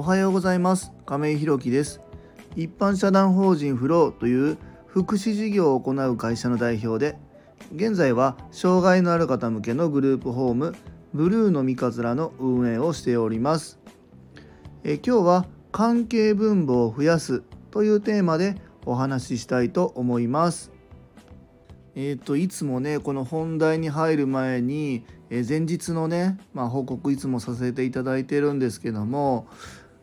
おはようございます。亀井ひろきです。一般社団法人フローという福祉事業を行う会社の代表で現在は障害のある方向けのグループホームブルーの三日面の運営をしております。え今日は関係分母を増やすというテーマでお話ししたいと思います。えーと、いつもねこの本題に入る前に、え前日のね、まあ、報告いつもさせていただいてるんですけども、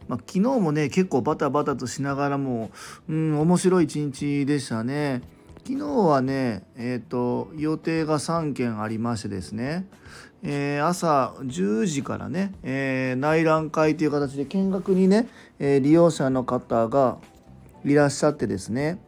まあ、昨日もね結構バタバタとしながらも、うん、面白い一日でしたね。昨日はね、えーと、予定が3件ありましてですね、えー、朝10時からね、えー、内覧会という形で見学にね、えー、利用者の方がいらっしゃってですね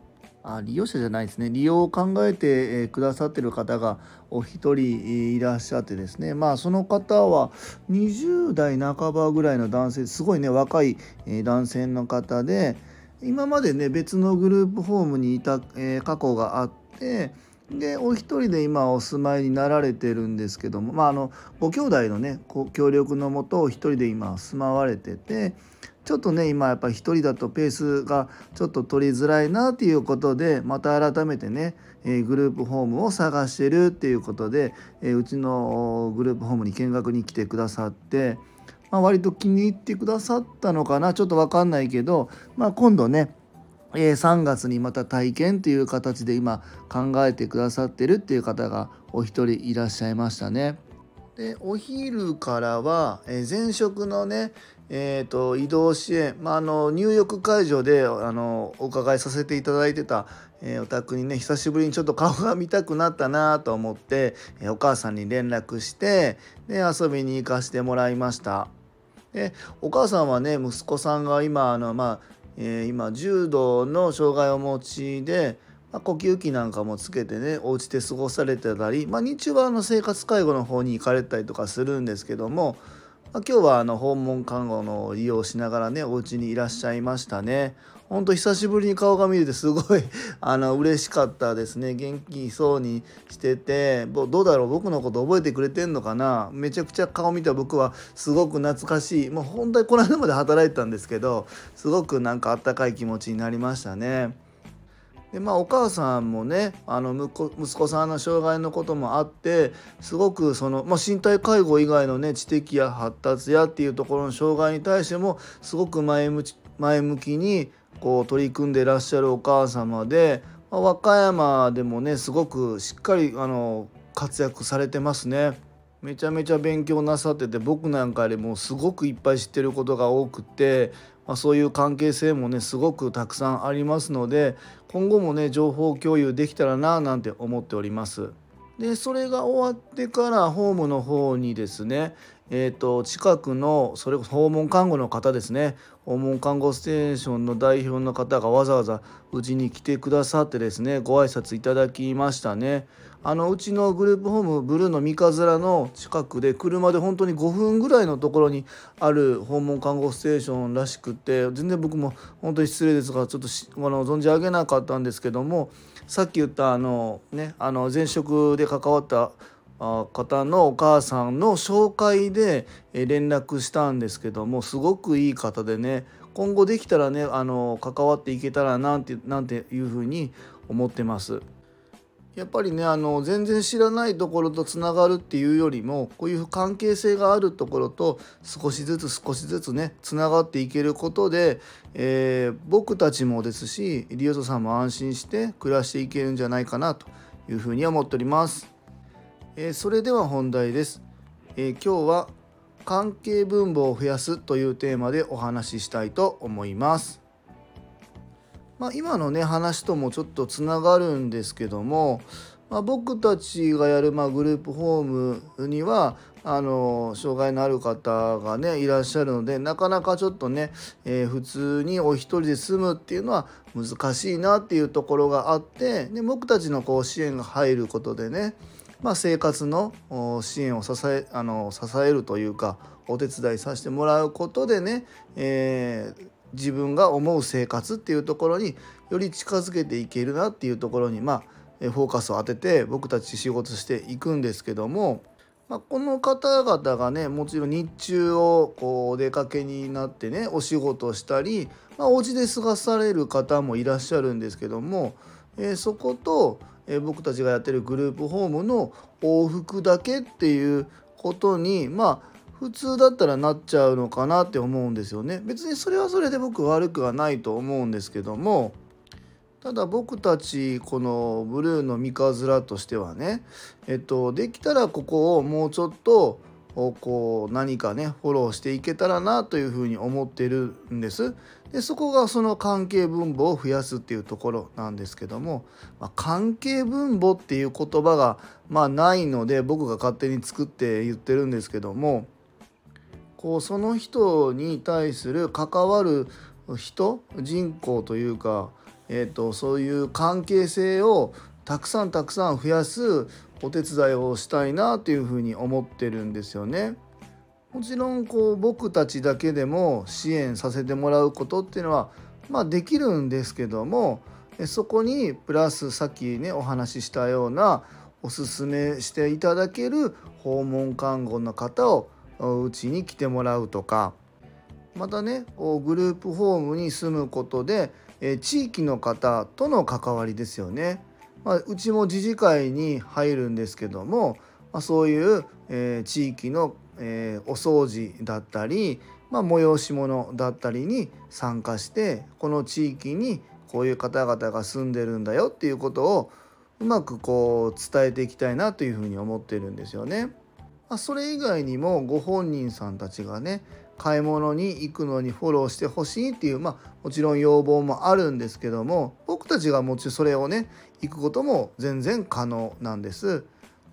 あ利用者じゃないですね。利用を考えて、くださってる方がお一人いらっしゃってですね。まあその方は20代半ばぐらいの男性すごいね若い、男性の方で今までね別のグループホームにいた、過去があってでお一人で今お住まいになられてるんですけどもまああのご兄弟のね協力のもとお一人で今住まわれててちょっとね今やっぱり1人だとペースがちょっと取りづらいなっていうことでまた改めてね、えグループホームを探してるっていうことで、えうちのグループホームに見学に来てくださって。まあ、割と気に入ってくださったのかなちょっと分かんないけど、まあ、今度ねえ3月にまた体験という形で今考えてくださってるっていう方がお一人いらっしゃいましたね。でお昼からは、え前職のね、えーと、移動支援、まあ、あの入浴会場であのお伺いさせていただいてた、えー、お宅にね久しぶりにちょっと顔が見たくなったなと思って、えー、お母さんに連絡してで遊びに行かせてもらいました。でお母さんはね息子さんが今あの、まあえー、今重度の障害をお持ちで、まあ、呼吸器なんかもつけてねお家で過ごされてたり、まあ、日中はあの生活介護の方に行かれたりとかするんですけどもまあ、今日はあの訪問看護の利用しながらねお家にいらっしゃいましたね。ほんと久しぶりに顔が見れてすごい あの嬉しかったですね元気そうにしててどうだろう？僕のこと覚えてくれてんのかな？めちゃくちゃ顔見た僕はすごく懐かしいもう本当にこの間まで働いてたんですけどすごくなんかあったかい気持ちになりましたね。でまあお母さんもねあの息子さんの障害のこともあってすごくその、まあ、身体介護以外のね知的や発達やっていうところの障害に対してもすごく前向き前向きにこう取り組んでらっしゃるお母様で、まあ、和歌山でもねすごくしっかりあの活躍されてますね。めちゃめちゃ勉強なさってて僕なんかでもすごくいっぱい知ってることが多くてまあ、そういう関係性もねすごくたくさんありますので今後もね情報共有できたらななんて思っております。でそれが終わってからホームの方にですねえーと、近くのそれこそ訪問看護の方ですね。訪問看護ステーションの代表の方がわざわざうちに来てくださってですねご挨拶いただきましたね。あのうちのグループホームブルーの三日面の近くで車で本当に5分ぐらいのところにある訪問看護ステーションらしくて全然僕も本当に失礼ですがちょっとあの存じ上げなかったんですけどもさっき言ったあのねあの前職で関わった方のお母さんの紹介で連絡したんですけどもすごくいい方でね今後できたらねあの関わっていけたらなんてなんていうふうに思ってます。やっぱりねあの全然知らないところとつながるっていうよりもこういう関係性があるところと少しずつ少しずつねつながっていけることで、えー、僕たちもですしリオトさんも安心して暮らしていけるんじゃないかなというふうに思っております。え、それでは本題です、え、今日は関係分母を増やすというテーマでお話ししたいと思います。まあ、今のね話ともちょっとつながるんですけども、まあ、僕たちがやるまあグループホームにはあの障害のある方がねいらっしゃるのでなかなかちょっとね、え、普通にお一人で住むっていうのは難しいなっていうところがあってで僕たちのこう支援が入ることでねまあ、生活の支援を支えあの支えるというかお手伝いさせてもらうことでね、えー、自分が思う生活っていうところにより近づけていけるなっていうところにまあフォーカスを当てて僕たち仕事していくんですけどもまあ、この方々がねもちろん日中をこうお出かけになってねお仕事したり、まあ、お家で過ごされる方もいらっしゃるんですけども、えー、そこと、え、僕たちがやってるグループホームの往復だけっていうことにまあ普通だったらなっちゃうのかなって思うんですよね。別にそれはそれで僕悪くはないと思うんですけどもただ僕たちこのブルーの三日面としてはねえっとできたらここをもうちょっとこう何かねフォローしていけたらなというふうに思ってるんです。でそこがその関係分母を増やすっていうところなんですけども、まあ、関係分母っていう言葉がまあないので僕が勝手に作って言ってるんですけどもこうその人に対する関わる人人口というかえーと、そういう関係性をたくさんたくさん増やすお手伝いをしたいなというふうに思ってるんですよね。もちろんこう僕たちだけでも支援させてもらうことっていうのはまあできるんですけどもそこにプラスさっきねお話ししたようなおすすめしていただける訪問看護の方をうちに来てもらうとかまたねグループホームに住むことで地域の方との関わりですよね。まあ、うちも自治会に入るんですけども、まあ、そういう、えー、地域の、えー、お掃除だったり、まあ、催し物だったりに参加してこの地域にこういう方々が住んでるんだよっていうことをうまくこう伝えていきたいなというふうに思ってるんですよね。まあ、それ以外にもご本人さんたちがね買い物に行くのにフォローしてほしいっていう、まあ、もちろん要望もあるんですけども僕たちがもちろんそれをね行くことも全然可能なんです。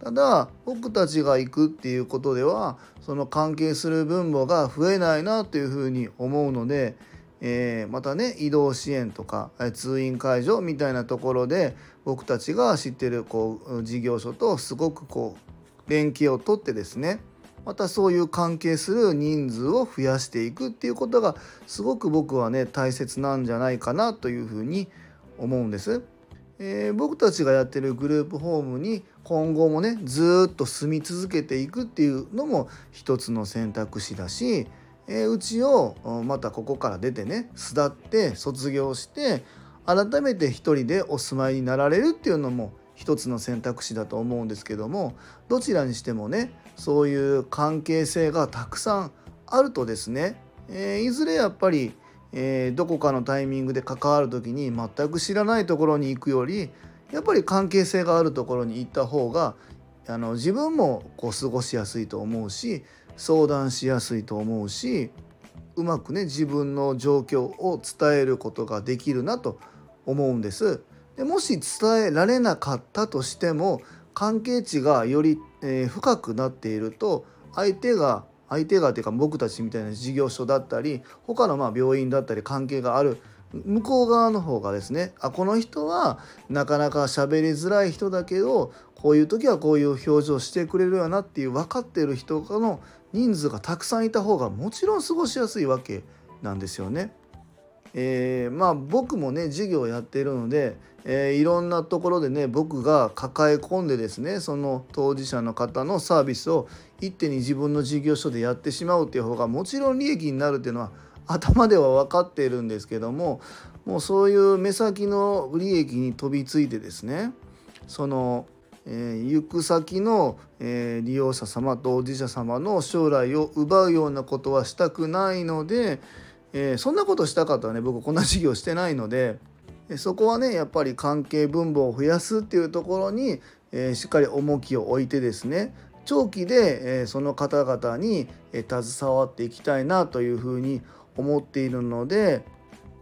ただ僕たちが行くっていうことではその関係する分母が増えないなというふうに思うので、えー、またね移動支援とか通院介助みたいなところで僕たちが知ってるこう事業所とすごくこう連携をとってですねまたそういう関係する人数を増やしていくっていうことがすごく僕はね大切なんじゃないかなというふうに思うんです。えー、僕たちがやってるグループホームに今後もねずっと住み続けていくっていうのも一つの選択肢だし、えー、うちをまたここから出てね巣立って卒業して改めて一人でお住まいになられるっていうのも一つの選択肢だと思うんですけどもどちらにしてもねそういう関係性がたくさんあるとですね、えー、いずれやっぱり、えー、どこかのタイミングで関わる時に全く知らないところに行くよりやっぱり関係性があるところに行った方があの自分もこう過ごしやすいと思うし相談しやすいと思うしうまくね自分の状況を伝えることができるなと思うんです。でもし伝えられなかったとしても関係値がより、えー、深くなっていると相手が相手がていうか僕たちみたいな事業所だったり他のま病院だったり関係がある向こう側の方がですねあこの人はなかなか喋りづらい人だけどこういう時はこういう表情してくれるよなっていう分かってる人の人数がたくさんいた方がもちろん過ごしやすいわけなんですよね。えー、まあ僕もね授業をやっているので、えー、いろんなところでね僕が抱え込んでですねその当事者の方のサービスを一手に自分の事業所でやってしまうっていう方がもちろん利益になるっていうのは頭では分かっているんですけどももうそういう目先の利益に飛びついてですねその、えー、行く先の、えー、利用者様当事者様の将来を奪うようなことはしたくないので、えー、そんなことしたかったらね。僕こんな事業してないので。そこはねやっぱり関係分母を増やすっていうところに、えー、しっかり重きを置いてですね長期で、えー、その方々に、え携わっていきたいなというふうに思っているので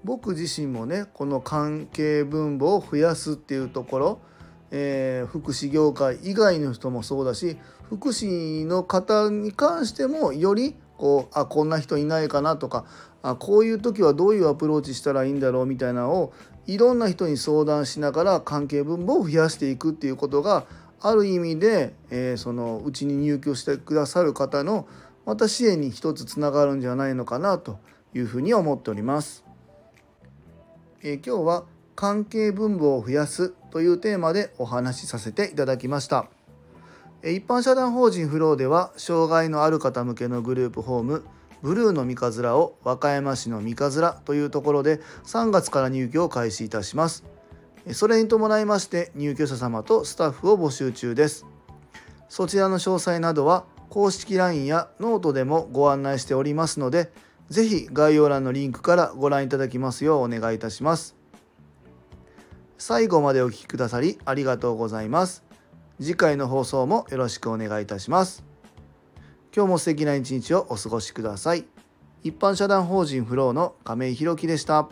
僕自身もねこの関係分母を増やすっていうところ、え、福祉業界以外の人もそうだし福祉の方に関してもよりこうあこんな人いないかなとかあこういう時はどういうアプローチしたらいいんだろうみたいなのをいろんな人に相談しながら関係分母を増やしていくっていうことがある意味で、えー、そのうちに入居してくださる方のまた支援に一つつながるんじゃないのかなというふうに思っております。えー、今日は関係分母を増やすというテーマでお話しさせていただきました。一般社団法人フローでは障害のある方向けのグループホームブルーの三日面を和歌山市の三日面というところで3月から入居を開始いたします。それに伴いまして入居者様とスタッフを募集中です。そちらの詳細などは公式 LINE やノートでもご案内しておりますのでぜひ概要欄のリンクからご覧いただきますようお願いいたします。最後までお聴きくださりありがとうございます。次回の放送もよろしくお願いいたします今日も素敵な一日をお過ごしください一般社団法人フローの亀井宏樹でした。